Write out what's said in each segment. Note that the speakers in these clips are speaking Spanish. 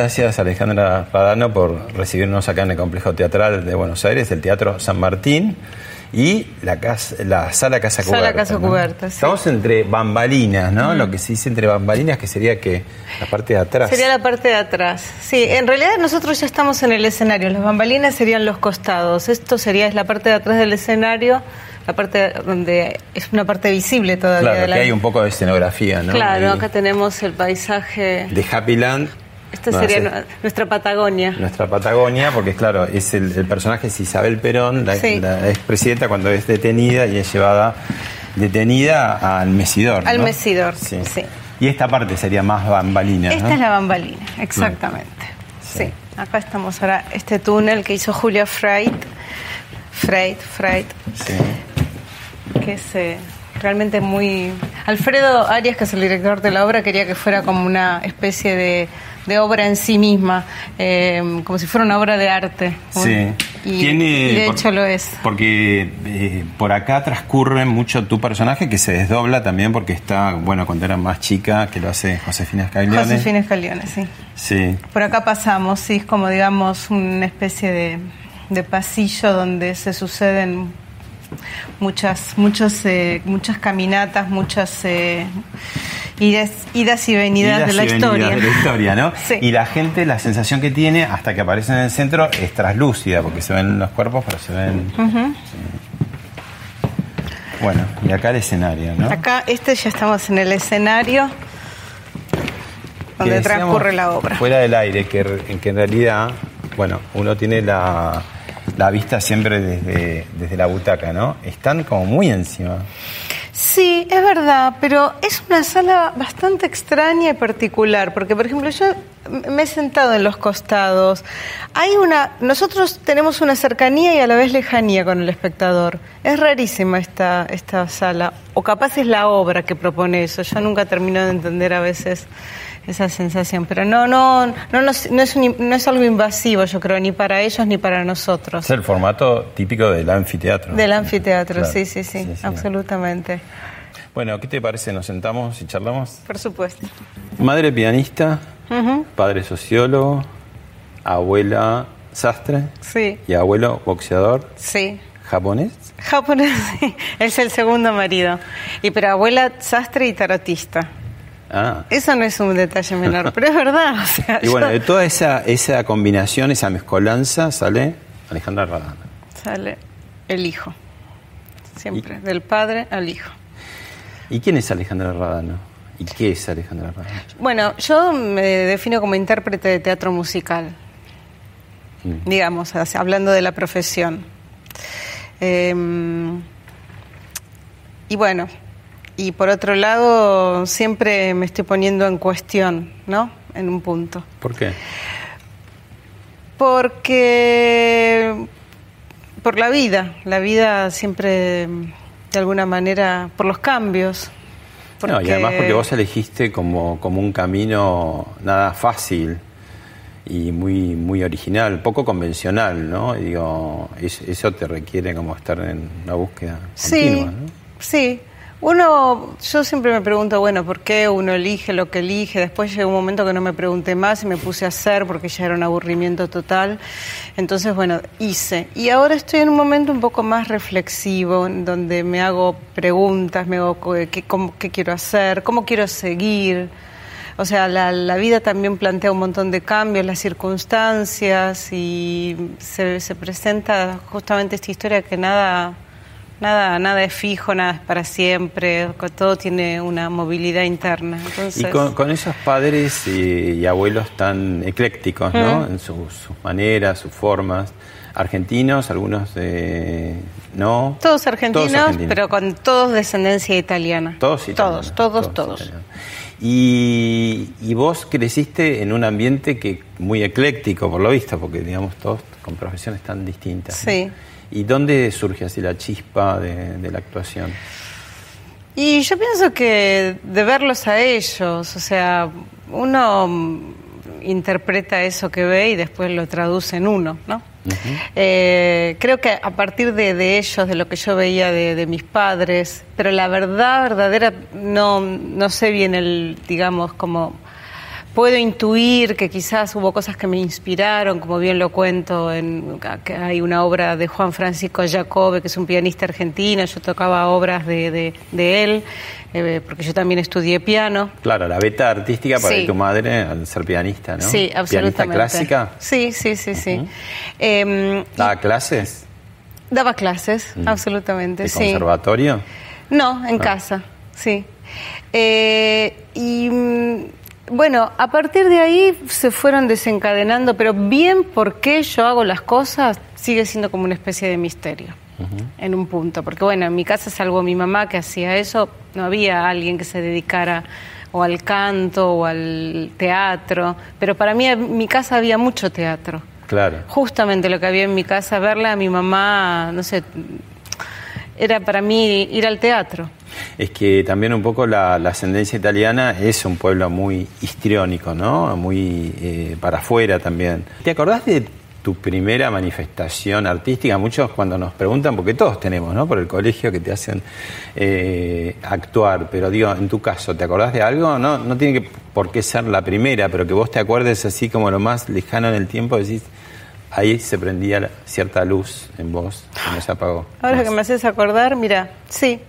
Gracias Alejandra Padano por recibirnos acá en el Complejo Teatral de Buenos Aires, el Teatro San Martín y la, la Sala Casa Cubierta. Sala Casa Cubierta, sí. Estamos entre bambalinas, ¿no? Lo que se dice entre bambalinas, que sería que la parte de atrás. Sería la parte de atrás. Sí, en realidad nosotros ya estamos en el escenario. Las bambalinas serían los costados. Esto sería es la parte de atrás del escenario la parte donde es una parte visible todavía. Claro, que hay un poco de escenografía, ¿no? Claro, acá tenemos el paisaje... De Happy Land esta sería nuestra Patagonia. Nuestra Patagonia, porque claro, es el, personaje es Isabel Perón, la, expresidenta cuando es detenida y es llevada detenida al Mesidor. Al Mesidor, sí. Y esta parte sería más bambalina. Esta es la bambalina, exactamente. Sí. acá estamos ahora, este túnel que hizo Julia Freit, Freit, Freit, que es eh, realmente muy... Alfredo Arias, que es el director de la obra, quería que fuera como una especie de de obra en sí misma, eh, como si fuera una obra de arte. Sí. Y, de hecho lo es. Porque eh, por acá transcurre mucho tu personaje que se desdobla también porque está, bueno, cuando era más chica, que lo hace Josefina Escalione. Josefina Escalione, sí. Sí. Por acá pasamos, sí, es como digamos una especie de, de pasillo donde se suceden muchas, muchos, eh, muchas caminatas, muchas eh, idas, idas, y venidas de la historia. de la historia, ¿no? Y la gente, la sensación que tiene hasta que aparece en el centro es traslúcida, porque se ven los cuerpos, pero se ven. Bueno, y acá el escenario, ¿no? Acá, este ya estamos en el escenario donde transcurre la obra. Fuera del aire, que, que en realidad, bueno, uno tiene la la vista siempre desde, desde la butaca, ¿no? Están como muy encima. Sí, es verdad, pero es una sala bastante extraña y particular, porque por ejemplo yo me he sentado en los costados. Hay una, nosotros tenemos una cercanía y a la vez lejanía con el espectador. Es rarísima esta esta sala, o capaz es la obra que propone eso. Yo nunca termino de entender a veces esa sensación. Pero no, no, no, no, es, no es algo invasivo, yo creo, ni para ellos ni para nosotros. Es el formato típico del anfiteatro. Del anfiteatro, sí, sí, sí, absolutamente. Bueno, ¿qué te parece? ¿Nos sentamos y charlamos? Por supuesto. Madre pianista, padre sociólogo, abuela sastre sí. y abuelo boxeador. Sí. ¿Japonés? Japonés, sí. Es el segundo marido. Y pero abuela sastre y tarotista. Ah. Eso no es un detalle menor, pero es verdad. y bueno, de toda esa, esa combinación, esa mezcolanza, sale Alejandra Radano. Sale el hijo, siempre, del padre al hijo. ¿Y quién es Alejandra Radano? ¿Y qué es Alejandra Radano? Bueno, yo me defino como intérprete de teatro musical, mm. digamos, hablando de la profesión. Em, y bueno, y por otro lado, siempre me estoy poniendo en cuestión, ¿no? En un punto. ¿Por qué? Porque por la vida, la vida siempre de alguna manera, por los cambios. No, y además porque vos elegiste como, como un camino nada fácil y muy, muy original, poco convencional, ¿no? Y digo, eso te requiere como estar en una búsqueda sí, continua, ¿no? Sí, Uno, yo siempre me pregunto, bueno, ¿por qué uno elige lo que elige? Después llegó un momento que no me pregunté más y me puse a hacer porque ya era un aburrimiento total. Entonces, bueno, hice. Y ahora estoy en un momento un poco más reflexivo, donde me hago preguntas, me hago qué, qué quiero hacer, cómo quiero seguir. O sea, la, la, vida también plantea un montón de cambios, las circunstancias y se, se presenta justamente esta historia que nada Nada, nada es fijo, nada es para siempre, todo tiene una movilidad interna. y con, esos padres y, abuelos tan eclécticos, ¿no? En sus, maneras, sus formas, argentinos, algunos de... ¿no? Todos argentinos, pero con todos descendencia italiana. Todos italianos. Todos, todos, todos. Y, y, vos creciste en un ambiente que muy ecléctico, por lo visto, porque digamos todos con profesiones tan distintas. Sí. ¿Y dónde surge así la chispa de, la actuación? Y yo pienso que de verlos a ellos, o sea, uno interpreta eso que ve y después lo traduce en uno, ¿no? Eh, creo que a partir de, ellos, de lo que yo veía de, de, mis padres, pero la verdad verdadera no, no sé bien el, digamos, como puedo intuir que quizás hubo cosas que me inspiraron, como bien lo cuento, en, que hay una obra de Juan Francisco Jacobe, que es un pianista argentino, yo tocaba obras de, de, él, eh, porque yo también estudié piano. Claro, la beta artística para tu madre al ser pianista, ¿no? Sí, absolutamente. ¿Pianista clásica? Sí, sí, sí, sí. Em, ¿Daba clases? Daba clases, absolutamente, ¿De conservatorio? No, en ah. casa, sí. Eh, y mm, bueno, a partir de ahí se fueron desencadenando, pero bien por qué yo hago las cosas sigue siendo como una especie de misterio en un punto. Porque bueno, en mi casa salvo mi mamá que hacía eso, no había alguien que se dedicara o al canto o al teatro, pero para mí en mi casa había mucho teatro. Claro. Justamente lo que había en mi casa, verla a mi mamá, no sé, era para mí ir al teatro es que también un poco la, ascendencia italiana es un pueblo muy histriónico, ¿no? Muy eh, para afuera también. ¿Te acordás de tu primera manifestación artística? Muchos cuando nos preguntan, porque todos tenemos, ¿no? Por el colegio que te hacen eh, actuar, pero digo, en tu caso, ¿te acordás de algo? No, no tiene que, por qué ser la primera, pero que vos te acuerdes así como lo más lejano en el tiempo, decís, ahí se prendía cierta luz en vos y no se apagó. Ahora que me haces acordar, mira, sí,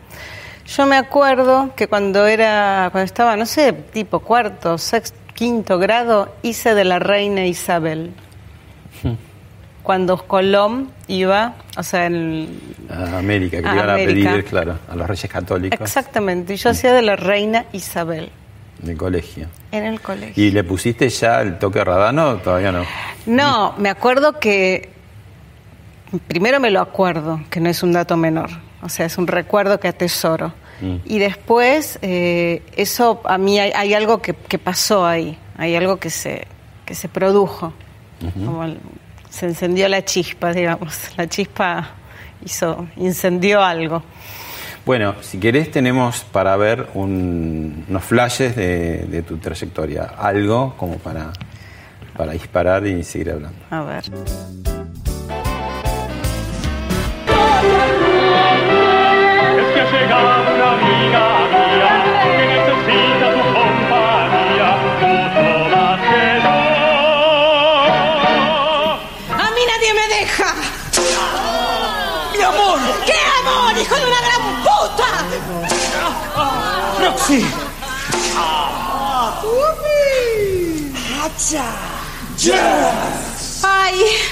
yo me acuerdo que cuando era, cuando estaba, no sé, tipo cuarto, sexto, quinto grado, hice de la reina Isabel. Hmm. Cuando Colón iba, o sea, en a América, que iban a pedir, claro, a los reyes católicos. Exactamente, y yo hacía de la reina Isabel. En el colegio. En el colegio. ¿Y le pusiste ya el toque radano o todavía no? No, me acuerdo que. Primero me lo acuerdo, que no es un dato menor. O sea, es un recuerdo que atesoro. Mm. Y después, eh, eso a mí hay, algo que, pasó ahí, hay algo que se, que se produjo. se encendió la chispa, digamos. La chispa hizo, incendió algo. Bueno, si querés tenemos para ver unos flashes de, de, tu trayectoria, algo como para, para disparar y seguir hablando. A ver. Whoopsie! Ah! Whoopee! Hacha! Jazz! Yes. Hi!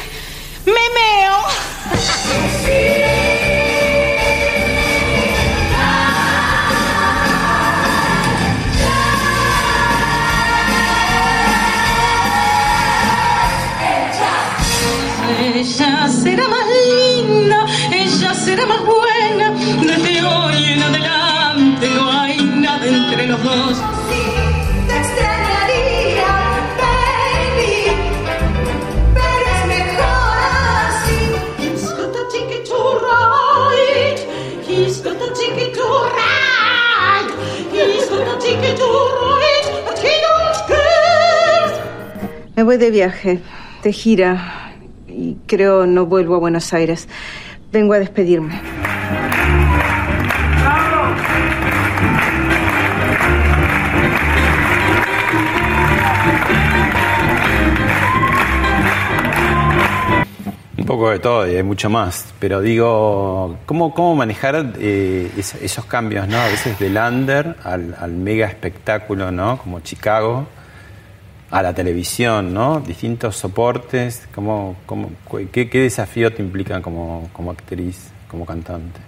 Me voy de viaje, de gira, y creo no vuelvo a Buenos Aires. Vengo a despedirme. Un poco de todo y hay mucho más, pero digo, ¿cómo, cómo manejar eh, esos, cambios, ¿no? A veces del under al, al mega espectáculo, ¿no? Como Chicago a la televisión, ¿no? Distintos soportes, ¿cómo, cómo, cu- qué, qué desafío te implican como, como actriz, como cantante?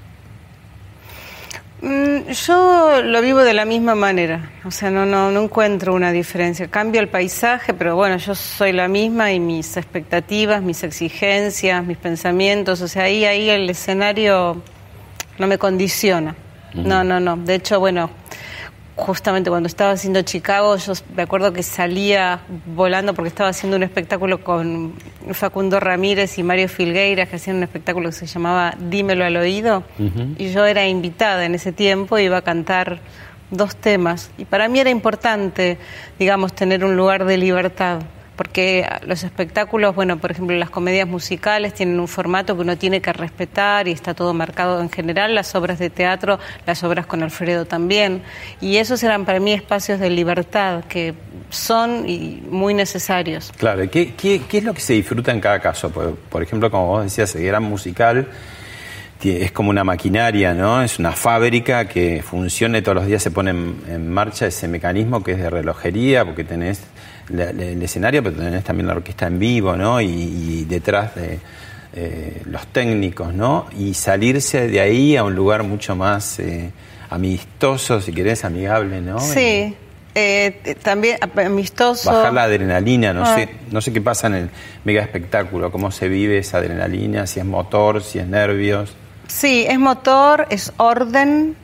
Mm, Yo lo vivo de la misma manera, o sea, no, no, no encuentro una diferencia. Cambia el paisaje, pero bueno, yo soy la misma y mis expectativas, mis exigencias, mis pensamientos, o sea, ahí, ahí el escenario no me condiciona. No, no, no. De hecho, bueno, justamente cuando estaba haciendo Chicago, yo me acuerdo que salía volando porque estaba haciendo un espectáculo con Facundo Ramírez y Mario Filgueiras, que hacían un espectáculo que se llamaba Dímelo al oído. Y yo era invitada en ese tiempo, iba a cantar dos temas. Y para mí era importante, digamos, tener un lugar de libertad. Porque los espectáculos, bueno, por ejemplo, las comedias musicales tienen un formato que uno tiene que respetar y está todo marcado en general, las obras de teatro, las obras con Alfredo también. Y esos eran para mí espacios de libertad que son y muy necesarios. Claro, ¿qué, qué, qué es lo que se disfruta en cada caso? Por, por ejemplo, como vos decías, el gran musical es como una maquinaria, ¿no? Es una fábrica que funciona y todos los días se pone en marcha ese mecanismo que es de relojería, porque tenés la- la- el escenario, pero tenés también la orquesta en vivo, ¿no? Y, y detrás de eh, los técnicos, ¿no? Y salirse de ahí a un lugar mucho más eh, amistoso, si querés, amigable, ¿no? Sí, eh, también amistoso. bajar la adrenalina, no Ah. sé, no sé qué pasa en el mega espectáculo, cómo se vive esa adrenalina, si es motor, si es nervios. Sí, es motor, es orden,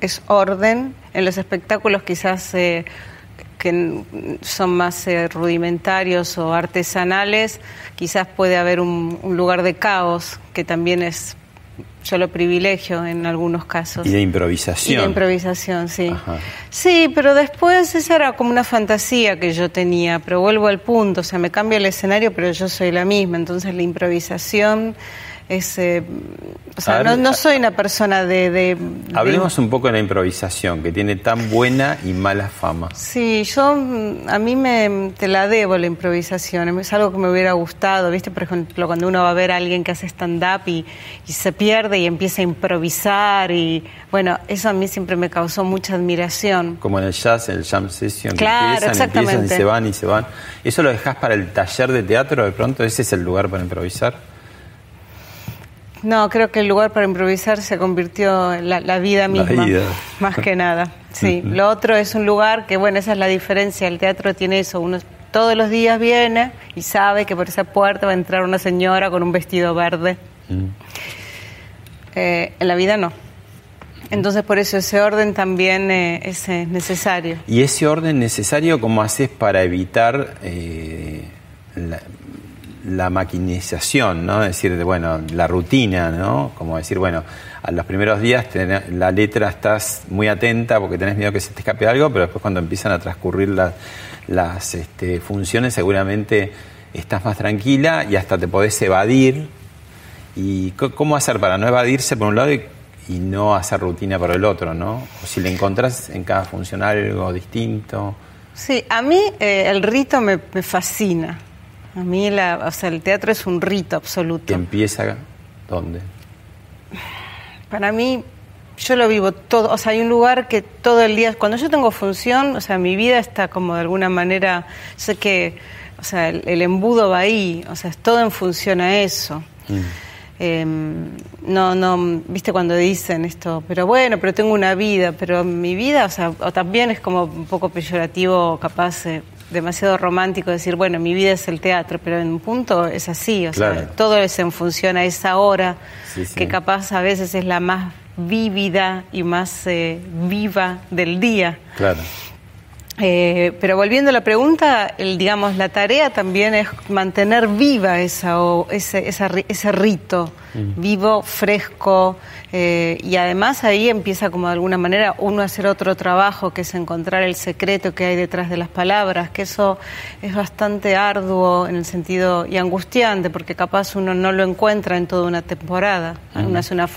es orden. En los espectáculos quizás eh, que son más eh, rudimentarios o artesanales, quizás puede haber un, un lugar de caos, que también es, yo lo privilegio en algunos casos. Y de Y improvisación. de improvisación, sí. Ajá. Sí, pero después esa era como una fantasía que yo tenía, pero vuelvo al punto, o sea, me cambia el escenario, pero yo soy la misma, entonces la improvisación es... eh, o sea, A ver, no, soy una persona de... de- de- Hablemos un poco de la improvisación, que tiene tan buena y mala fama. Sí, yo mm, a mí me te la debo la improvisación, es algo que me hubiera gustado, ¿viste? Por ejemplo, cuando uno va a ver a alguien que hace stand-up y, y se pierde y empieza a improvisar y bueno, eso a mí siempre me causó mucha admiración. Como en el jazz, en el jam session, que Claro, empiezan, empiezan y exactamente. se van y se van. ¿Eso lo dejás para el taller de teatro de pronto? ¿Ese es el lugar para improvisar? No, creo que el lugar para improvisar se convirtió en la, la vida La misma, vida. más que nada. Sí, lo otro es un lugar que, bueno, esa es la diferencia. El teatro tiene eso. Uno todos los días viene y sabe que por esa puerta va a entrar una señora con un vestido verde. Eh, en la vida no. Entonces, por eso ese orden también eh, es eh, necesario. Y ese orden necesario, ¿cómo haces para evitar eh, la, la maquinización, ¿no? Es decir, de, bueno, la rutina, ¿no? Como decir, bueno, a los primeros días la letra estás muy atenta porque tenés miedo que se te escape algo, pero después cuando empiezan a transcurrir las, las este, funciones seguramente estás más tranquila y hasta te podés evadir. ¿Y cómo hacer para no evadirse por un lado y, y no hacer rutina por el otro, ¿no? O si le encontrás en cada función algo distinto. Sí, a mí eh, el rito me, me fascina. A mí la, o sea, el teatro es un rito absoluto. empieza dónde Para mí, yo lo vivo todo, o sea, hay un lugar que todo el día, cuando yo tengo función, o sea, mi vida está como de alguna manera, sé que, o sea, el, el embudo va ahí, o sea, es todo en función a eso. Eh, no, no, viste cuando dicen esto, pero bueno, pero tengo una vida, pero mi vida, o sea, o también es como un poco peyorativo, capaz, eh, demasiado romántico decir, bueno, mi vida es el teatro, pero en un punto es así, o Claro. sea, todo es en función a esa hora, Sí, sí. que capaz a veces es la más vívida y más eh, viva del día. claro Eh, pero volviendo a la pregunta, el, digamos, la tarea también es mantener viva esa, o- ese, esa ese rito, vivo, fresco, eh, y además ahí empieza como de alguna manera uno a hacer otro trabajo, que es encontrar el secreto que hay detrás de las palabras, que eso es bastante arduo en el sentido y angustiante, porque capaz uno no lo encuentra en toda una temporada. Uno hace una,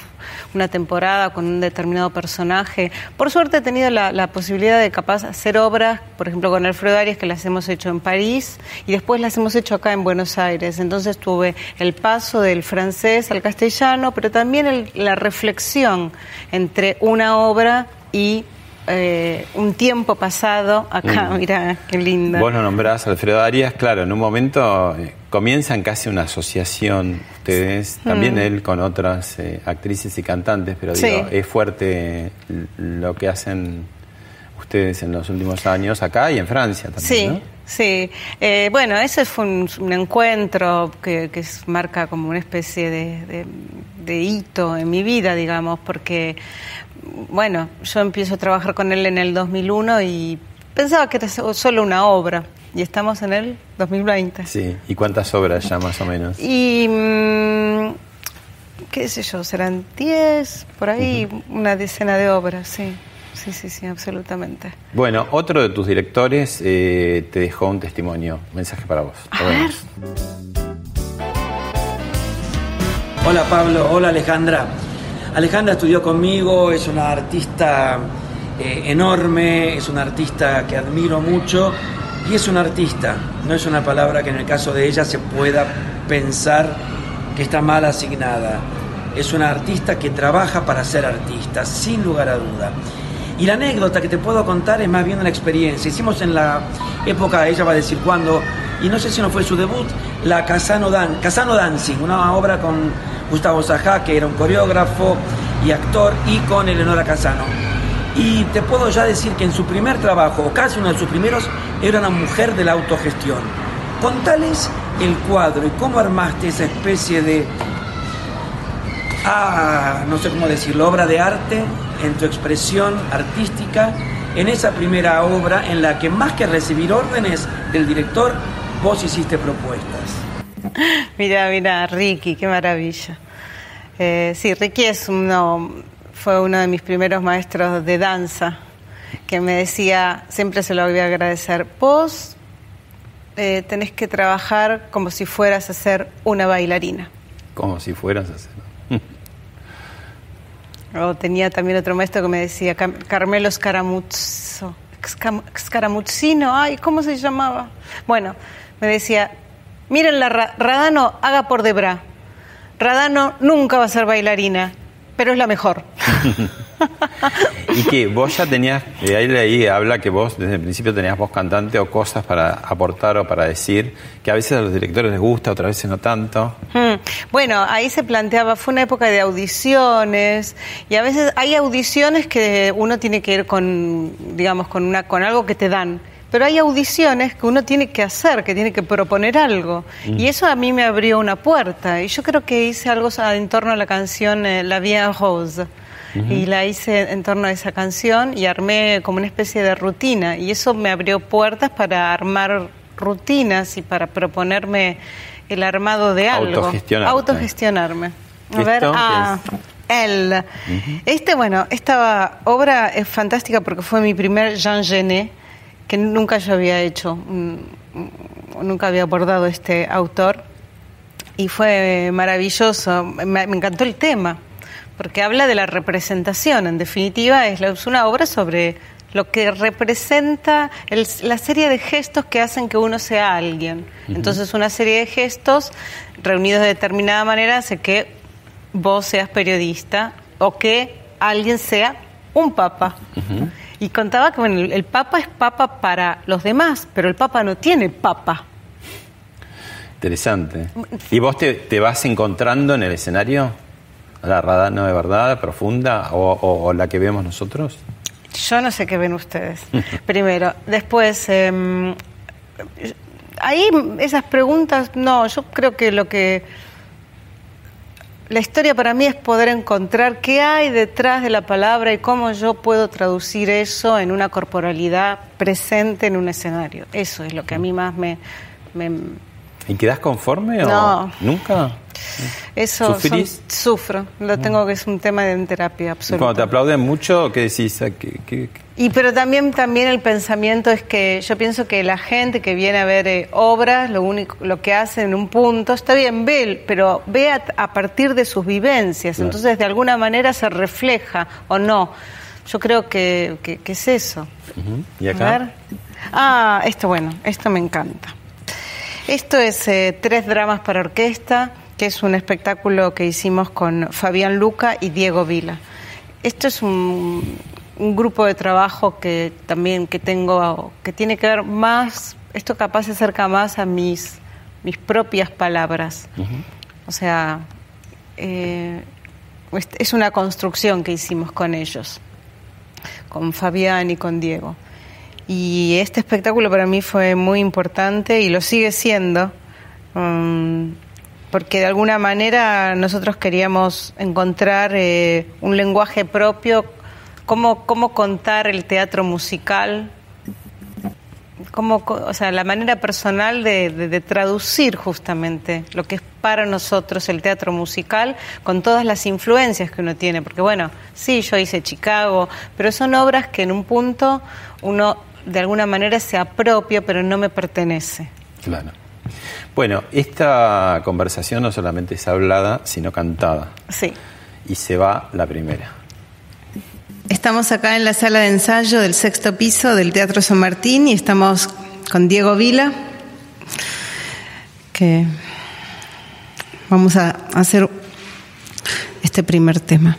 una temporada con un determinado personaje. Por suerte he tenido la, posibilidad de capaz hacer obras, por ejemplo con Alfredo Arias, que las hemos hecho en París y después las hemos hecho acá en Buenos Aires. Entonces tuve el paso del francés al castellano, pero también la reflexión entre una obra y eh, un tiempo pasado acá. Mm. Mira, qué linda. Vos lo nombrás, Alfredo Arias, claro, en un momento eh, comienzan casi una asociación ustedes, también él con otras eh, actrices y cantantes, pero digo, es fuerte lo que hacen ustedes en los últimos años acá y en Francia también, Sí, ¿no? sí. Eh, bueno, ese fue un, un encuentro que, marca como una especie de, de- de hito en mi vida, digamos, porque, bueno, yo empiezo a trabajar con él en el 2001 y pensaba que era so- solo una obra, y estamos en el 2020. Sí, ¿y cuántas obras ya más o menos? Y, mm, qué sé yo, serán 10, por ahí, una decena de obras, sí. Sí, sí, sí, absolutamente. Bueno, otro de tus directores eh, te dejó un testimonio, mensaje para vos. Lo vemos. Hola Pablo, hola Alejandra. Alejandra estudió conmigo, es una artista eh, enorme, es una artista que admiro mucho y es una artista, no es una palabra que en el caso de ella se pueda pensar que está mal asignada. Es una artista que trabaja para ser artista, sin lugar a duda. Y la anécdota que te puedo contar es más bien una experiencia. Hicimos en la época, ella va a decir cuándo, y no sé si no fue su debut, la Casano, Dan Casano Dancing, una obra con Gustavo Sajá, que era un coreógrafo y actor, y con Eleonora Casano. Y te puedo ya decir que en su primer trabajo, o casi uno de sus primeros, era una mujer de la autogestión. Contales el cuadro y cómo armaste esa especie de ah, no sé cómo decirlo, obra de arte en tu expresión artística, en esa primera obra en la que más que recibir órdenes del director, vos hiciste propuestas. Mira, mira, Ricky, qué maravilla. Eh, sí, Ricky es uno, fue uno de mis primeros maestros de danza, que me decía, siempre se lo voy a agradecer, vos eh, tenés que trabajar como si fueras a ser una bailarina. Como si fueras a hacer. O tenía también otro maestro que me decía, Carmelo Scaramuzzo, Scaramuzzino, ay, ¿cómo se llamaba? Bueno, me decía, miren la Ra- Radano, haga por Debra. Radano nunca va a ser bailarina, pero es la mejor. Y que vos ya tenías, de ahí leí, habla que vos desde el principio tenías voz cantante o cosas para aportar o para decir, que a veces a los directores les gusta, otras veces no tanto. Mm. Bueno, ahí se planteaba, fue una época de audiciones y a veces hay audiciones que uno tiene que ir con, digamos, con, una, con algo que te dan. Pero hay audiciones que uno tiene que hacer, que tiene que proponer algo. Y eso a mí me abrió una puerta. Y yo creo que hice algo en torno a la canción eh, La Vie Rose. Y la hice en torno a esa canción y armé como una especie de rutina. Y eso me abrió puertas para armar rutinas y para proponerme el armado de algo. Autogestionarte. Autogestionarme. A ¿Esto ver, qué ah, él. Este, bueno, esta obra es fantástica porque fue mi primer Jean Genet, que nunca yo había hecho, mm, mm, nunca había abordado este autor. Y fue maravilloso, me, me encantó el tema, porque habla de la representación, en definitiva es, una obra sobre lo que representa el- la serie de gestos que hacen que uno sea alguien. Entonces una serie de gestos reunidos de determinada manera hace que vos seas periodista o que alguien sea un papa. Y contaba que bueno, el, el papa es papa para los demás, pero el papa no tiene papa. Interesante. ¿Y vos te, te vas encontrando en el escenario? ¿La Radano de verdad, profunda, o, o- o la que vemos nosotros? Yo no sé qué ven ustedes. Primero. Después, eh, ahí esas preguntas, no, yo creo que lo que... La historia para mí es poder encontrar qué hay detrás de la palabra y cómo yo puedo traducir eso en una corporalidad presente en un escenario. Eso es lo que a mí más me... me- ¿Y quedás conforme o No. nunca? Eso son- sufro, lo tengo que es un tema de terapia absoluta. Cuando te aplauden mucho, ¿qué decís? ¿Qué- qué- qué? Y pero también también el pensamiento es que yo pienso que la gente que viene a ver eh, obras, lo único lo que hace en un punto está bien ve, pero ve a, a partir de sus vivencias, Claro. entonces de alguna manera se refleja o no. Yo creo que, que- que es eso. Ujú. ¿Y A ver. Ah, esto bueno, esto me encanta. Esto es eh, Tres Dramas para Orquesta, que es un espectáculo que hicimos con Fabián Luca y Diego Vila. Esto es un, un grupo de trabajo que también que tengo, que tiene que ver más, esto capaz se acerca más a mis, mis propias palabras. O sea, eh, es una construcción que hicimos con ellos con Fabián y con Diego. Y este espectáculo para mí fue muy importante y lo sigue siendo, mm, porque de alguna manera nosotros queríamos encontrar eh, un lenguaje propio, cómo, cómo contar el teatro musical, cómo, co- o sea, la manera personal de- de traducir justamente lo que es para nosotros el teatro musical con todas las influencias que uno tiene. Porque bueno, sí, yo hice Chicago, pero son obras que en un punto uno de alguna manera se apropia, pero no me pertenece. Claro. Bueno, esta conversación no solamente es hablada, sino cantada. Sí. Y se va la primera. Estamos acá en la sala de ensayo del sexto piso del Teatro San Martín y estamos con Diego Vila, que vamos a hacer este primer tema.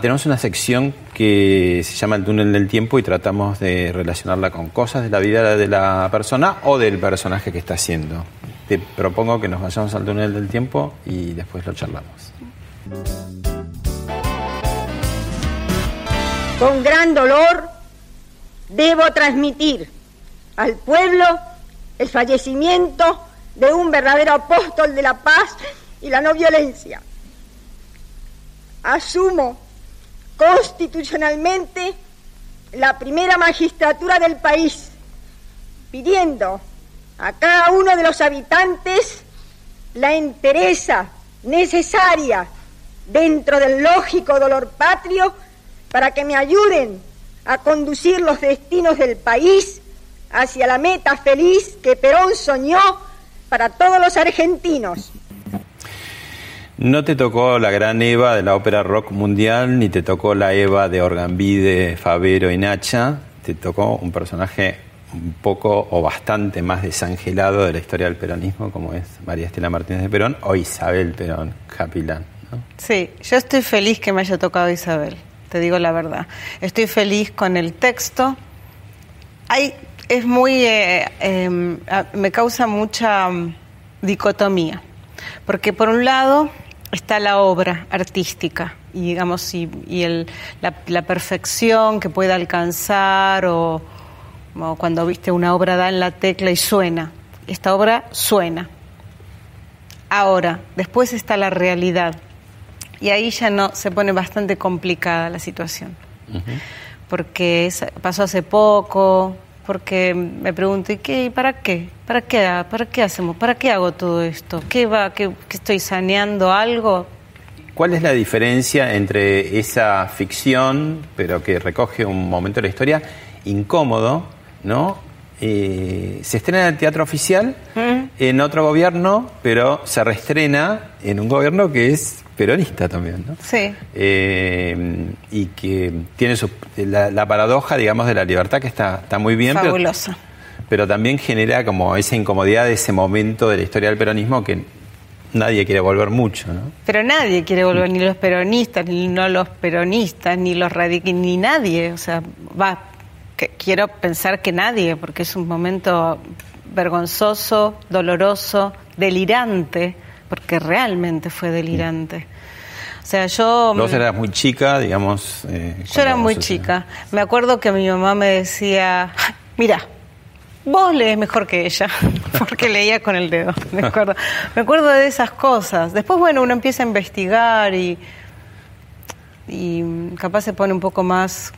Tenemos una sección que se llama El túnel del tiempo y tratamos de relacionarla con cosas de la vida de la persona o del personaje que está haciendo. Te propongo que nos vayamos al túnel del tiempo y después lo charlamos. Con gran dolor debo transmitir al pueblo el fallecimiento de un verdadero apóstol de la paz y la no violencia. Asumo constitucionalmente la primera magistratura del país, pidiendo a cada uno de los habitantes la entereza necesaria dentro del lógico dolor patrio para que me ayuden a conducir los destinos del país hacia la meta feliz que Perón soñó para todos los argentinos. No te tocó la gran Eva de la ópera rock mundial, ni te tocó la Eva de Orgambide, Favero y Nacha. Te tocó un personaje un poco o bastante más desangelado de la historia del peronismo, como es María Estela Martínez de Perón o Isabel Perón, Capilán. ¿no? Sí, yo estoy feliz que me haya tocado Isabel, te digo la verdad. Estoy feliz con el texto. Hay, es muy, eh, a- me causa mucha dicotomía, porque por un lado está la obra artística y digamos y, y el- la, la perfección que puede alcanzar o, o cuando viste una obra da en la tecla y suena. Esta obra suena. Ahora, después está la realidad. Y ahí ya no se pone bastante complicada la situación. Porque es- pasó hace poco, porque me pregunto, ¿y qué? ¿Y ¿Para qué? ¿Para qué? ¿Para qué hacemos? ¿Para qué hago todo esto? ¿Qué va? ¿Qué, qué estoy saneando algo? ¿Cuál es la diferencia entre esa ficción, pero que recoge un momento de la historia incómodo, ¿no? Eh, se estrena en el teatro oficial, en otro gobierno, pero se reestrena en un gobierno que es peronista también, ¿no? Sí. Eh, y que tiene su- la, la paradoja, digamos, de la libertad que está, está muy bien, pero, Fabulosa. pero también genera como esa incomodidad de ese momento de la historia del peronismo que nadie quiere volver mucho, ¿no? Pero nadie quiere volver, ni los peronistas, ni no los peronistas, ni los radicales, ni nadie. O sea, va, que quiero pensar que nadie, porque es un momento vergonzoso, doloroso, delirante, porque realmente fue delirante. O sea, yo... Vos eras muy chica, digamos. eh, Yo era muy chica. Me acuerdo que mi mamá me decía, mira, vos lees mejor que ella, porque leía con el dedo. Me acuerdo, me acuerdo de esas cosas. Después, bueno, uno empieza a investigar y, y capaz se pone un poco más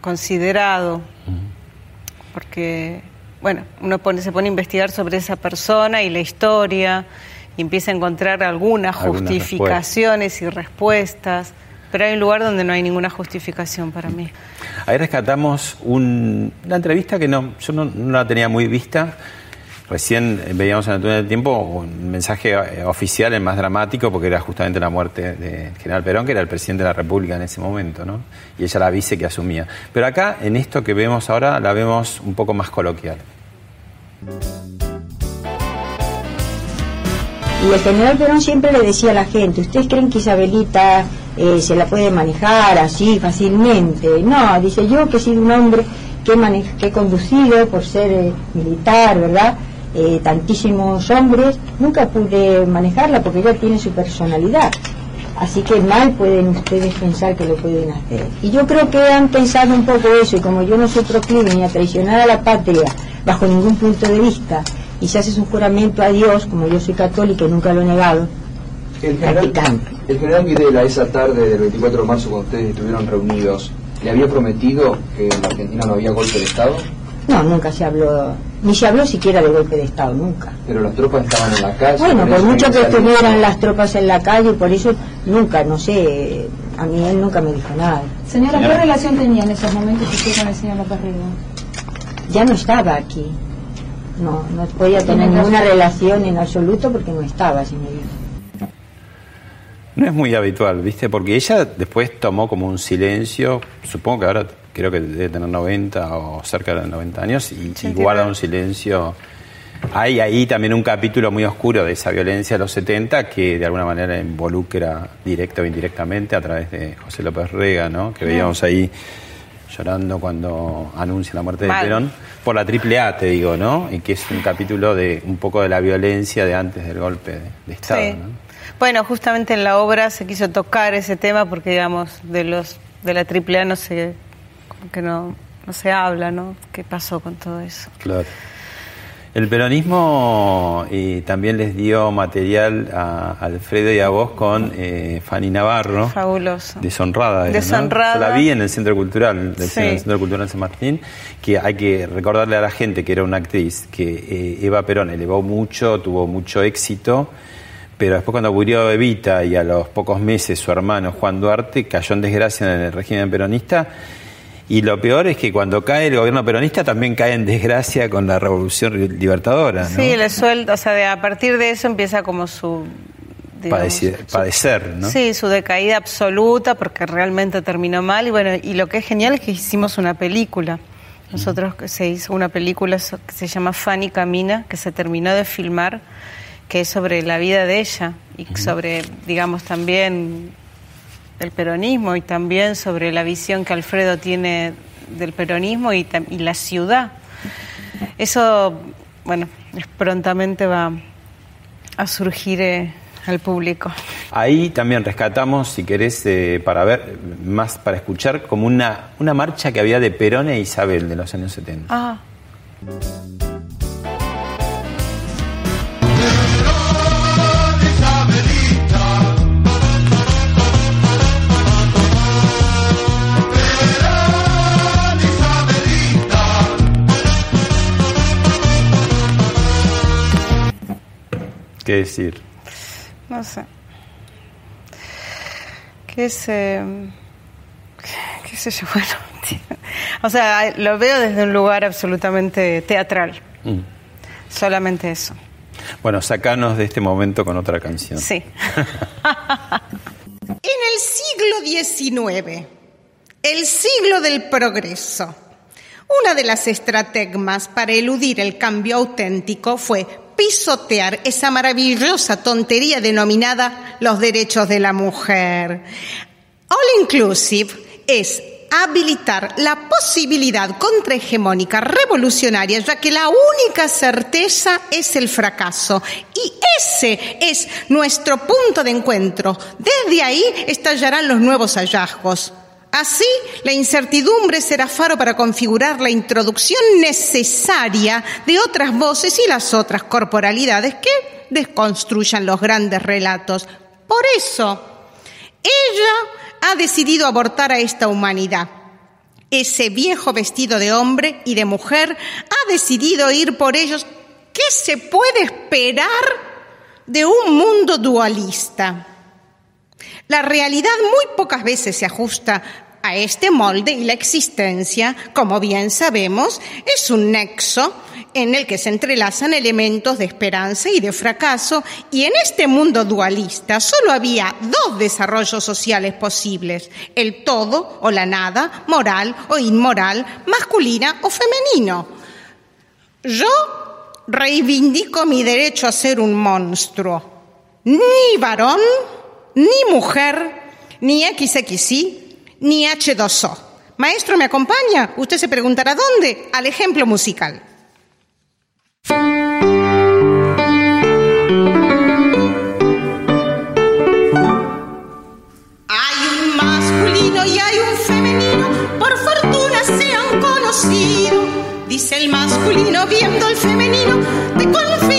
considerado, porque, bueno, uno pone, se pone a investigar sobre esa persona y la historia y empieza a encontrar algunas Algunas justificaciones y respuestas, pero hay un lugar donde no hay ninguna justificación para mí. Ahí rescatamos un- una entrevista que no, yo no, no la tenía muy vista. Recién veíamos en el túnel del tiempo un mensaje eh, oficial, el más dramático, porque era justamente la muerte del general Perón, que era el presidente de la República en ese momento, ¿no? Y ella la vice que asumía. Pero acá, en esto que vemos ahora, la vemos un poco más coloquial. Y el general Perón siempre le decía a la gente, ¿ustedes creen que Isabelita eh, se la puede manejar así fácilmente? No, dice yo que he sido un hombre que he, que he conducido por ser eh, militar, ¿verdad? Eh, tantísimos hombres, nunca pude manejarla porque ella tiene su personalidad. Así que mal pueden ustedes pensar que lo pueden hacer. Y yo creo que han pensado un poco eso, y como yo no soy proclive ni a traicionar a la patria bajo ningún punto de vista, y se hace un juramento a Dios, como yo soy católica y nunca lo he negado, El general, el general Videla, esa tarde del 24 de marzo, cuando ustedes estuvieron reunidos, ¿le había prometido que en la Argentina no había golpe de Estado? No, nunca se habló, ni se habló siquiera de golpe de Estado, nunca. Pero las tropas estaban en la calle. Bueno, por eso mucho que estuvieran las tropas en la calle, por eso nunca, no sé, a mí él nunca me dijo nada. Señora, ¿qué relación tenía en esos momentos usted con el señor López? Ya no estaba aquí. No, no podía tener ninguna relación en absoluto porque no estaba, señorita. No es muy habitual, ¿viste? Porque ella después tomó como un silencio, supongo que ahora creo que debe tener 90 o cerca de los 90 años, y, y guarda un silencio. Hay ahí también un capítulo muy oscuro de esa violencia de los 70 que de alguna manera involucra directa o indirectamente a través de José López Rega, ¿no? Que veíamos ahí llorando cuando anuncia la muerte de. Perón, por la triple A, te digo, ¿no? Y que es un capítulo de un poco de la violencia de antes del golpe de, de Estado, Sí. ¿no? Bueno, justamente en la obra se quiso tocar ese tema porque, digamos, de los de la AAA no se, que no, no se habla, ¿no? ¿Qué pasó con todo eso? Claro. El peronismo eh, también les dio material a Alfredo y a vos con eh, Fanny Navarro. Fabuloso. Deshonrada. era, ¿no? Deshonrada. Yo La vi en el Centro Cultural, del Sí. Centro Cultural San Martín, que hay que recordarle a la gente que era una actriz, que eh, Eva Perón elevó mucho, tuvo mucho éxito, pero después cuando murió Evita y a los pocos meses su hermano Juan Duarte cayó en desgracia en el régimen peronista. Y lo peor es que cuando cae el gobierno peronista también cae en desgracia con la revolución libertadora. ¿no? Sí, le suelta, o sea, de- a partir de eso empieza como su... digamos, padecer, ¿no? Sí, su decaída absoluta porque realmente terminó mal y bueno, y lo que es genial es que hicimos una película. Nosotros se hizo una película que se llama Fanny Camina, que se terminó de filmar, que es sobre la vida de ella y sobre, digamos, también el peronismo y también sobre la visión que Alfredo tiene del peronismo y, y la ciudad. Eso, bueno, prontamente va a surgir eh, al público. Ahí también rescatamos, si querés, eh, para ver, más para escuchar, como una, una marcha que había de Perón e Isabel de los años 70. Ah, ¿Qué decir? no sé. ¿Qué es...? eh, qué sé yo, bueno. tío. O sea, lo veo desde un lugar absolutamente teatral. Mm. Solamente eso. Bueno, sacanos de este momento con otra canción. Sí. En el siglo XIX, el siglo del progreso, una de las estrategias para eludir el cambio auténtico fue pisotear esa maravillosa tontería denominada los derechos de la mujer. All inclusive es habilitar la posibilidad contrahegemónica revolucionaria, ya que la única certeza es el fracaso. Y ese es nuestro punto de encuentro. Desde ahí estallarán los nuevos hallazgos. Así, la incertidumbre será faro para configurar la introducción necesaria de otras voces y las otras corporalidades que desconstruyan los grandes relatos. Por eso, ella ha decidido abortar a esta humanidad. Ese viejo vestido de hombre y de mujer ha decidido ir por ellos. ¿Qué se puede esperar de un mundo dualista? La realidad muy pocas veces se ajusta a este molde y la existencia, como bien sabemos, es un nexo en el que se entrelazan elementos de esperanza y de fracaso, y en este mundo dualista solo había dos desarrollos sociales posibles, el todo o la nada, moral o inmoral, masculina o femenino. Yo reivindico mi derecho a ser un monstruo, ni varón, ni mujer, ni XXI, ni H2O. Maestro, ¿me acompaña? Usted se preguntará dónde. Al ejemplo musical. Hay un masculino y hay un femenino, por fortuna se han conocido. Dice el masculino viendo al femenino, te confío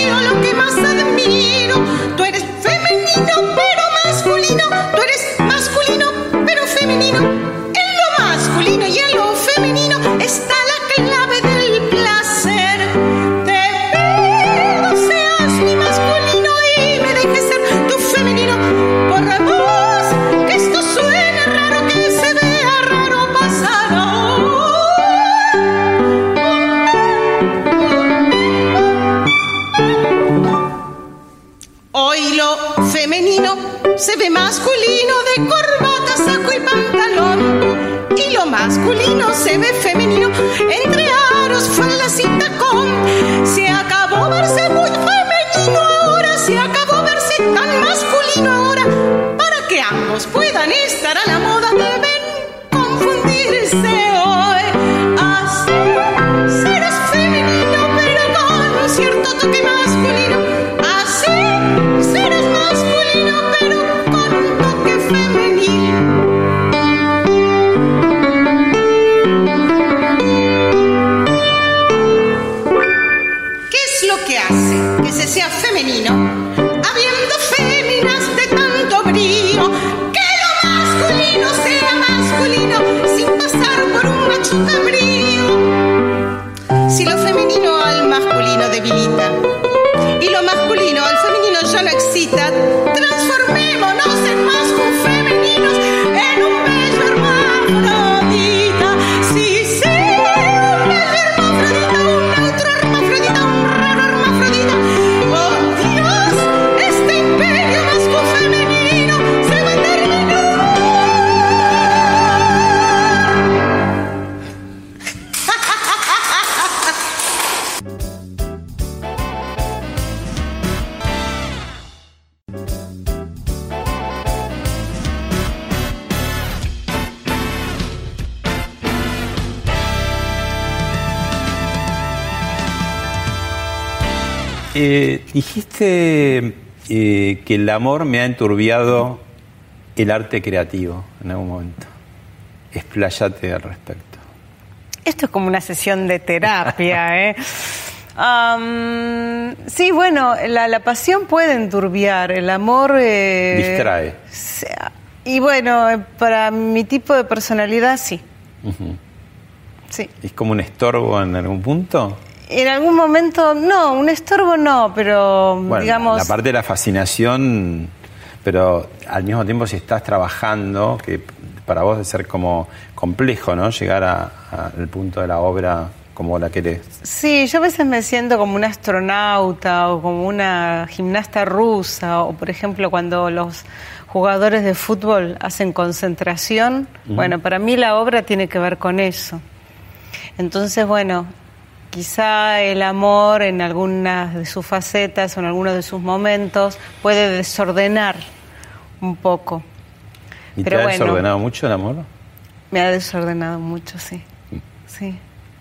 Se acabó verse muy femenino ahora, se acabó verse tan masculino ahora. Para que ambos puedan estar Marino. Dijiste eh, que el amor me ha enturbiado el arte creativo en algún momento. Expláyate al respecto. Esto es como una sesión de terapia, ¿eh? Sí, bueno, la, la pasión puede enturbiar, el amor... eh, Distrae. Y bueno, para mi tipo de personalidad, sí. Sí. ¿Es como un estorbo en algún punto? En algún momento, no, un estorbo no, pero Bueno, digamos... la parte de la fascinación, pero al mismo tiempo si estás trabajando, que para vos debe ser como complejo, ¿no? Llegar al punto de la obra como la querés. Sí, yo a veces me siento como una astronauta o como una gimnasta rusa, o por ejemplo cuando los jugadores de fútbol hacen concentración, bueno, para mí la obra tiene que ver con eso. Entonces, bueno, quizá el amor en algunas de sus facetas o en algunos de sus momentos puede desordenar un poco. ¿Y Pero te ha bueno. desordenado mucho el amor? Me ha desordenado mucho, sí. Sí,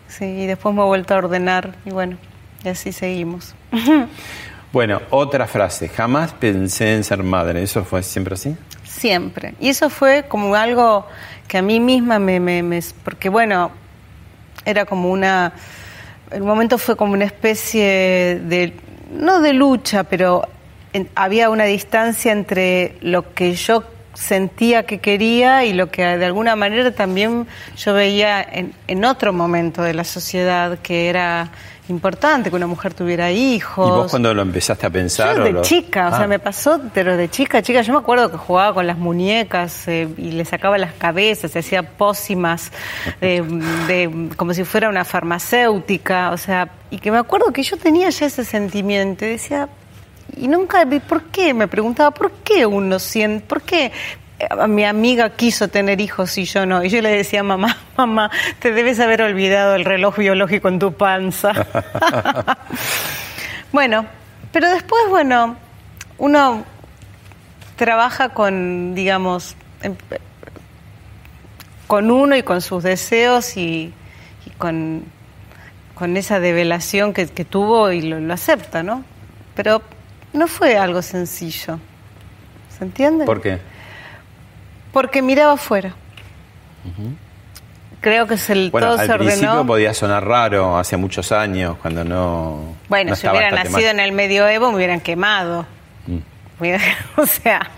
sí, y después me he vuelto a ordenar y bueno, y así seguimos. Bueno, otra frase. Jamás pensé en ser madre. ¿Eso fue siempre así? Siempre. Y eso fue como algo que a mí misma me, me- me- Porque bueno, era como una... El momento fue como una especie de... No de lucha, pero en- había una distancia entre lo que yo sentía que quería y lo que de alguna manera también yo veía en, en otro momento de la sociedad que era importante que una mujer tuviera hijos. ¿Y vos cuando lo empezaste a pensar? Yo de lo- chica, o Ah, sea, me pasó, pero de chica, chica, yo me acuerdo que jugaba con las muñecas eh, y le sacaba las cabezas, se hacía pócimas de, de- como si fuera una farmacéutica, o sea, y que me acuerdo que yo tenía ya ese sentimiento, y decía, y nunca vi por qué, me preguntaba, ¿por qué uno siente, por qué eh, mi amiga quiso tener hijos y yo no? Y yo le decía, mamá, mamá, te debes haber olvidado el reloj biológico en tu panza. Bueno, pero después, bueno, uno trabaja con, digamos, em- con uno y con sus deseos y, y con, con esa develación que, que tuvo y lo, lo acepta, ¿no? Pero no fue algo sencillo. ¿Se entiende? ¿Por qué? Porque miraba afuera. Creo que se, el, Bueno, todo al se principio ordenó. podía sonar raro, hace muchos años, cuando no. Bueno, no si hubiera nacido en el medioevo me hubieran quemado. Mm. O sea,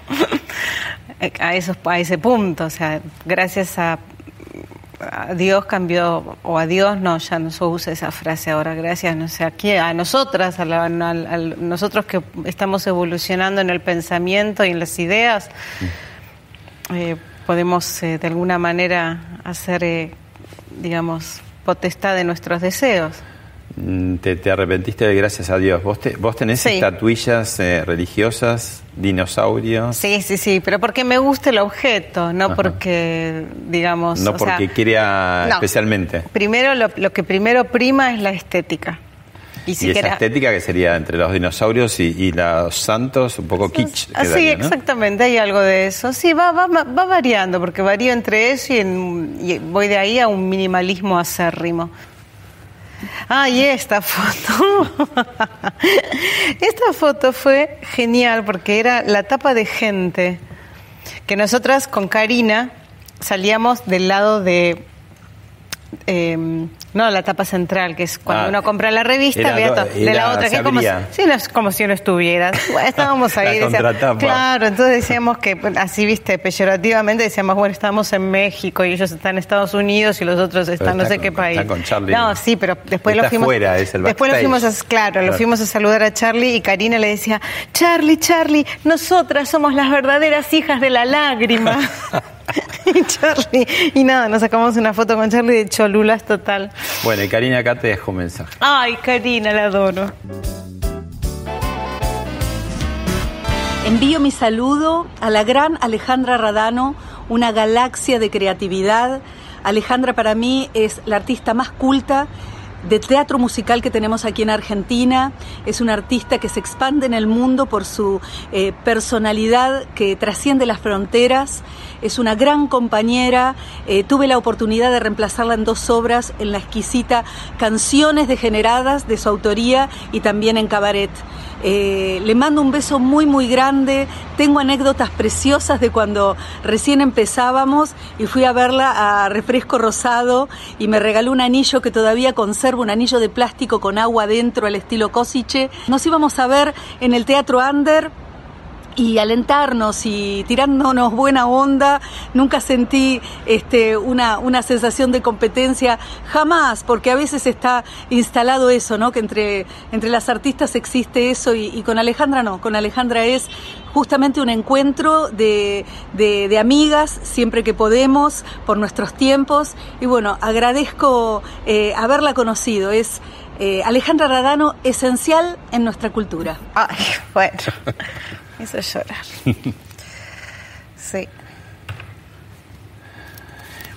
a, esos, a ese punto, o sea, gracias a, a Dios cambió, o a Dios no, ya no se usa esa frase ahora, gracias, no sé a quién, a nosotras, a, la- al- nosotros que estamos evolucionando en el pensamiento y en las ideas, eh, podemos eh, de alguna manera hacer, eh, digamos, potestad de nuestros deseos. Mm, Te, te arrepentiste de gracias a Dios. ¿Vos, te- vos tenés Sí. estatuillas eh, religiosas, dinosaurios? Sí, sí, sí, pero porque me gusta el objeto, no Ajá. porque, digamos... No o sea, porque quería no. especialmente. Primero, lo, lo que primero prima es la estética. Y si y esa estética que sería entre los dinosaurios y, y los santos, un poco kitsch. Ah, sí, quedaría, ¿no? exactamente, hay algo de eso. Sí, va, va, va variando, porque varío entre eso y, en- y voy de ahí a un minimalismo acérrimo. Ah, y esta foto. esta foto fue genial porque era la tapa de gente que nosotras con Karina salíamos del lado de eh, no la tapa central, que es cuando Ah, uno compra la revista, era había do- to- de la otra, que se es como, si- sí, no es como si uno estuviera. Estábamos ahí. decíamos- claro, entonces decíamos que, así viste, peyorativamente decíamos, bueno, estamos en México y ellos están en Estados Unidos y los otros están no sé con- qué país. está con Charlie. No, sí, pero después lo fuimos. fuera, es el después lo fuimos a, claro, lo Claro. fuimos a saludar a Charlie y Karina le decía, Charlie, Charlie, nosotras somos las verdaderas hijas de la lágrima. y Charlie, y nada, nos sacamos una foto con Charlie de cholulas total. Bueno, y Karina, acá te dejo un mensaje. Ay, Karina, la adoro. Envío mi saludo a la gran Alejandra Radano, una galaxia de creatividad. Alejandra para mí es la artista más culta de teatro musical que tenemos aquí en Argentina. Es una artista que se expande en el mundo por su eh, personalidad que trasciende las fronteras. Es una gran compañera. Eh, tuve la oportunidad de reemplazarla en dos obras, en la exquisita Canciones Degeneradas de su autoría y también en Cabaret. Eh, le mando un beso muy muy grande. Tengo anécdotas preciosas de cuando recién empezábamos y fui a verla a Refresco Rosado y me regaló un anillo que todavía conservo, un anillo de plástico con agua dentro al estilo Cosiche. Nos íbamos a ver en el Teatro Under y alentarnos y tirándonos buena onda. Nunca sentí este, una, una sensación de competencia, jamás, porque a veces está instalado eso, ¿no? Que entre, entre las artistas existe eso y, y con Alejandra no, con Alejandra es justamente un encuentro de, de, de amigas siempre que podemos, por nuestros tiempos. Y bueno, agradezco eh, haberla conocido. Es eh, Alejandra Radano, esencial en nuestra cultura. Ay, bueno, me hizo llorar. Sí.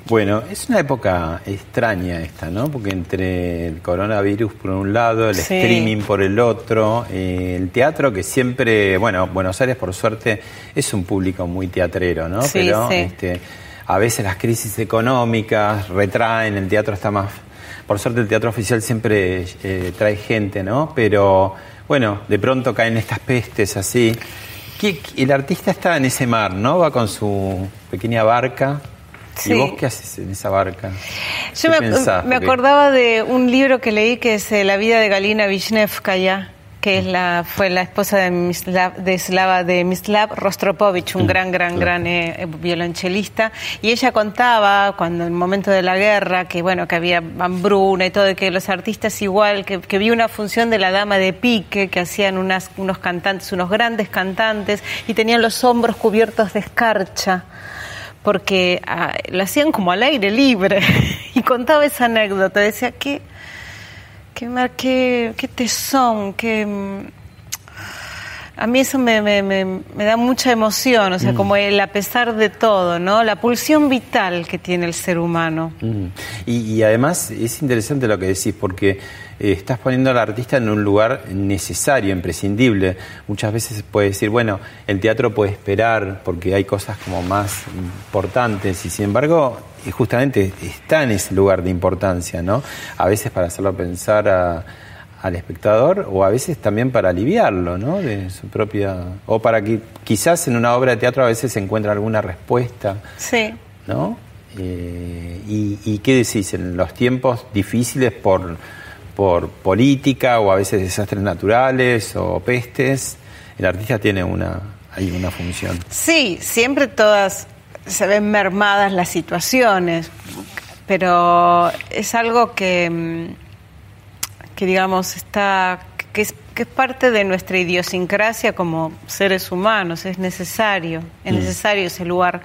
Bueno, es una época extraña esta, ¿no? Porque entre el coronavirus por un lado, el Sí. streaming por el otro, eh, el teatro que siempre, bueno, Buenos Aires por suerte es un público muy teatrero, ¿no? Sí, Pero sí. este, a veces las crisis económicas retraen, el teatro está más... Por suerte el teatro oficial siempre eh, trae gente, ¿no? Pero bueno, de pronto caen estas pestes así. ¿Qué- El artista está en ese mar, ¿no? Va con su pequeña barca. Sí. ¿Y vos qué haces en esa barca? Yo ¿Qué me, pensás? me Porque- acordaba de un libro que leí que es eh, La vida de Galina Vishnevskaya, que es la, fue la esposa de, Mislav, de Slava de Mislav Rostropovich, un gran, gran, gran eh, violonchelista. Y ella contaba, cuando en el momento de la guerra, que bueno, que había hambruna y todo, y que los artistas igual, que, que vi una función de la dama de pique, que hacían unas, unos cantantes, unos grandes cantantes, y tenían los hombros cubiertos de escarcha porque ah, lo hacían como al aire libre y contaba esa anécdota, decía qué qué, mar- qué, qué tesón, mm, a mí eso me, me- me- me da mucha emoción, o sea, Mm. como el a pesar de todo, ¿no? La pulsión vital que tiene el ser humano. Mm. Y, y además es interesante lo que decís, porque eh, estás poniendo al artista en un lugar necesario, imprescindible. Muchas veces puede decir, bueno, el teatro puede esperar porque hay cosas como más importantes y sin embargo, justamente está en ese lugar de importancia, ¿no? A veces para hacerlo pensar a- al espectador o a veces también para aliviarlo, ¿no? De su propia... O para que quizás en una obra de teatro a veces se encuentra alguna respuesta. Sí. ¿no? Eh, y, y qué decís? En los tiempos difíciles por, por política o a veces desastres naturales o pestes, el artista tiene una, hay una función. Sí, siempre todas se ven mermadas las situaciones, pero es algo que, mm, que digamos, está, que es, que es parte de nuestra idiosincrasia como seres humanos, es necesario, es Mm. necesario ese lugar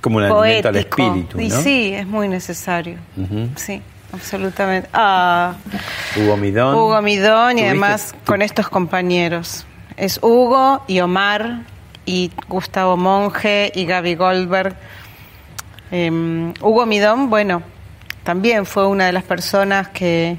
Como un alimento al poético. espíritu, ¿no? Y sí, es muy necesario, sí, absolutamente. Ah, Hugo Midón. Hugo Midón y ¿Tuviste además con estos compañeros. Es Hugo y Omar y Gustavo Monge y Gaby Goldberg. Em, Hugo Midón, bueno, también fue una de las personas que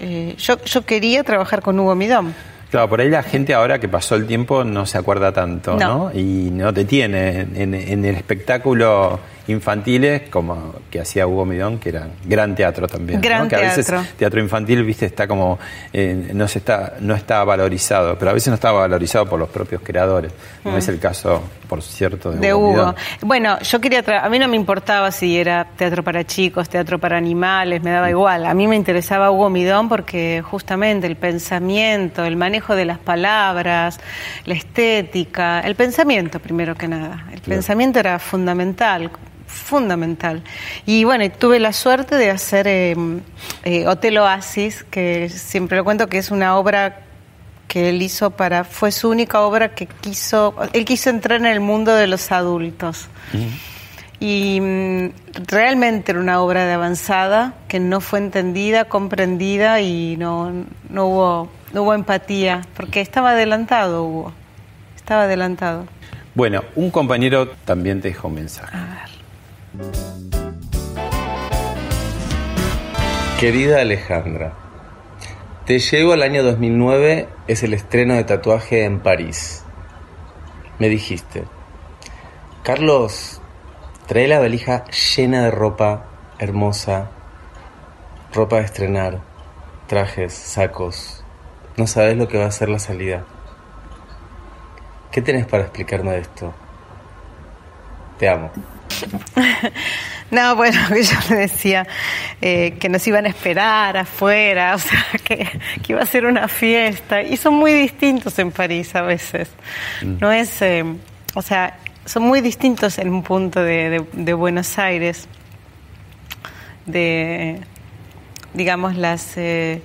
eh, yo, yo quería trabajar con Hugo Midón. Claro, por ahí la gente ahora que pasó el tiempo no se acuerda tanto, No. ¿no? Y no te tiene en, en el espectáculo infantiles, como que hacía Hugo Midón, que era gran teatro también. ¿no? Gran que a veces teatro. teatro infantil, viste, está como eh, no se está no está valorizado, pero a veces no está valorizado por los propios creadores. No Mm. es el caso, por cierto, de, de Hugo. Hugo. Midón. Bueno, yo quería a mí no me importaba si era teatro para chicos, teatro para animales, me daba igual. A mí me interesaba Hugo Midón porque justamente el pensamiento, el manejo de las palabras, la estética, el pensamiento primero que nada. El pensamiento era fundamental fundamental. Y bueno y tuve la suerte de hacer eh, eh, Hotel Oasis que siempre lo cuento que es una obra que él hizo para fue su única obra que quiso él quiso entrar en el mundo de los adultos. Y mm, realmente era una obra de avanzada que no fue entendida comprendida y no, no hubo no hubo empatía porque estaba adelantado Hugo. Estaba adelantado. Bueno, un compañero también te dejó un mensaje. Querida Alejandra, te llevo al año 2009, es el estreno de tatuaje en París. Me dijiste, Carlos, trae la valija llena de ropa hermosa, ropa de estrenar, trajes, sacos. No sabes lo que va a ser la salida. ¿Qué tenés para explicarme de esto? Te amo. No, bueno, yo le decía eh, que nos iban a esperar afuera, o sea, que, que iba a ser una fiesta. Y son muy distintos en París a veces. No es, eh, o sea, son muy distintos en un punto de, de- de Buenos Aires, de, digamos, las eh,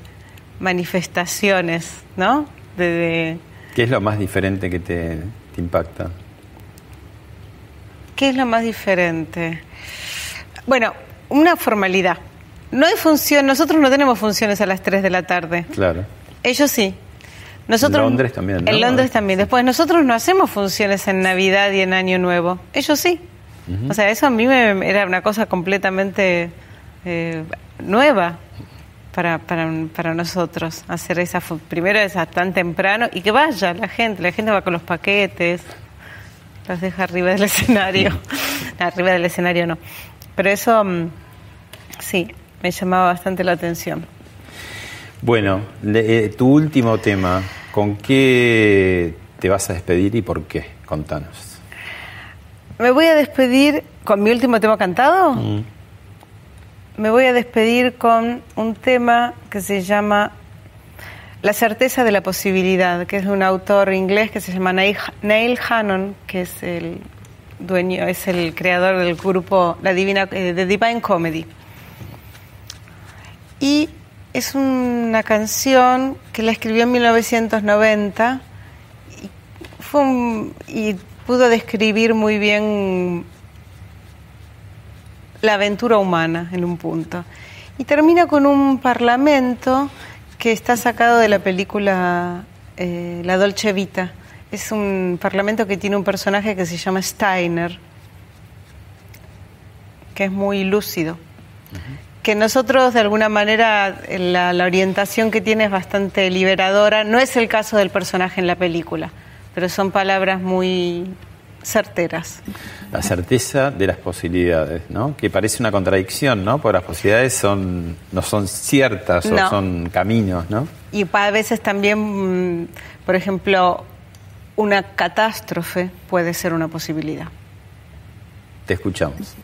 manifestaciones, ¿no? De, de- ¿Qué es lo más diferente que te, te impacta? ¿Qué es lo más diferente? Bueno, una formalidad. No hay función, nosotros no tenemos funciones a las 3 de la tarde. Claro. Ellos sí. Nosotros, En Londres también, ¿no? En Londres también. Después, nosotros no hacemos funciones en Navidad y en Año Nuevo. Ellos sí. O sea, eso a mí me, era una cosa completamente eh, nueva para, para, para nosotros. Hacer esa, fu- primero esa tan temprano y que vaya la gente. La gente va con los paquetes, las deja arriba del escenario. Arriba del escenario no. Pero eso, mm, sí, me llamaba bastante la atención. Bueno, le- eh, tu último tema, ¿con qué te vas a despedir y por qué? Contanos. Me voy a despedir con mi último tema cantado. Mm. Me voy a despedir con un tema que se llama La certeza de la posibilidad, que es de un autor inglés que se llama Neil, Hannon, que es el dueño, es el creador del grupo La Divina, eh, The Divine Comedy. Y es una canción que la escribió en 1990 y, fue un- y pudo describir muy bien la aventura humana en un punto. Y termina con un parlamento que está sacado de la película eh, La Dolce Vita. Es un parlamento que tiene un personaje que se llama Steiner, que es muy lúcido. Que nosotros, de alguna manera, la, la orientación que tiene es bastante liberadora. No es el caso del personaje en la película, pero son palabras muy certeras. La certeza de las posibilidades, ¿no? Que parece una contradicción, ¿no? Porque las posibilidades son, no son ciertas No. o son caminos, ¿no? Y a veces también, mm, por ejemplo, una catástrofe puede ser una posibilidad. Te escuchamos.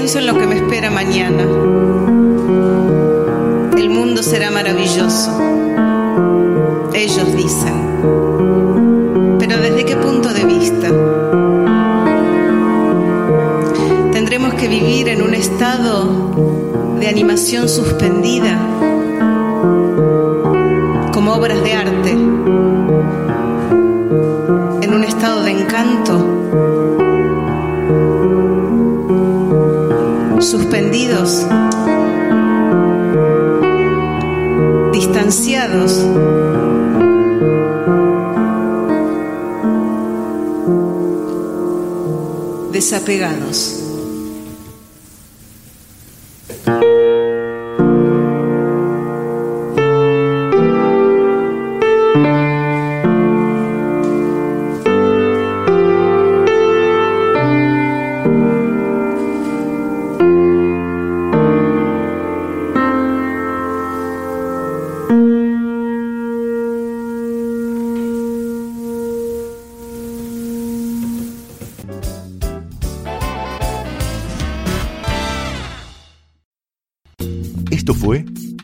Pienso en lo que me espera mañana. El mundo será maravilloso. Ellos dicen. Pero ¿desde qué punto de vista? Tendremos que vivir en un estado de animación suspendida, como obras de arte, en un estado de encanto, suspendidos, distanciados. desapegados.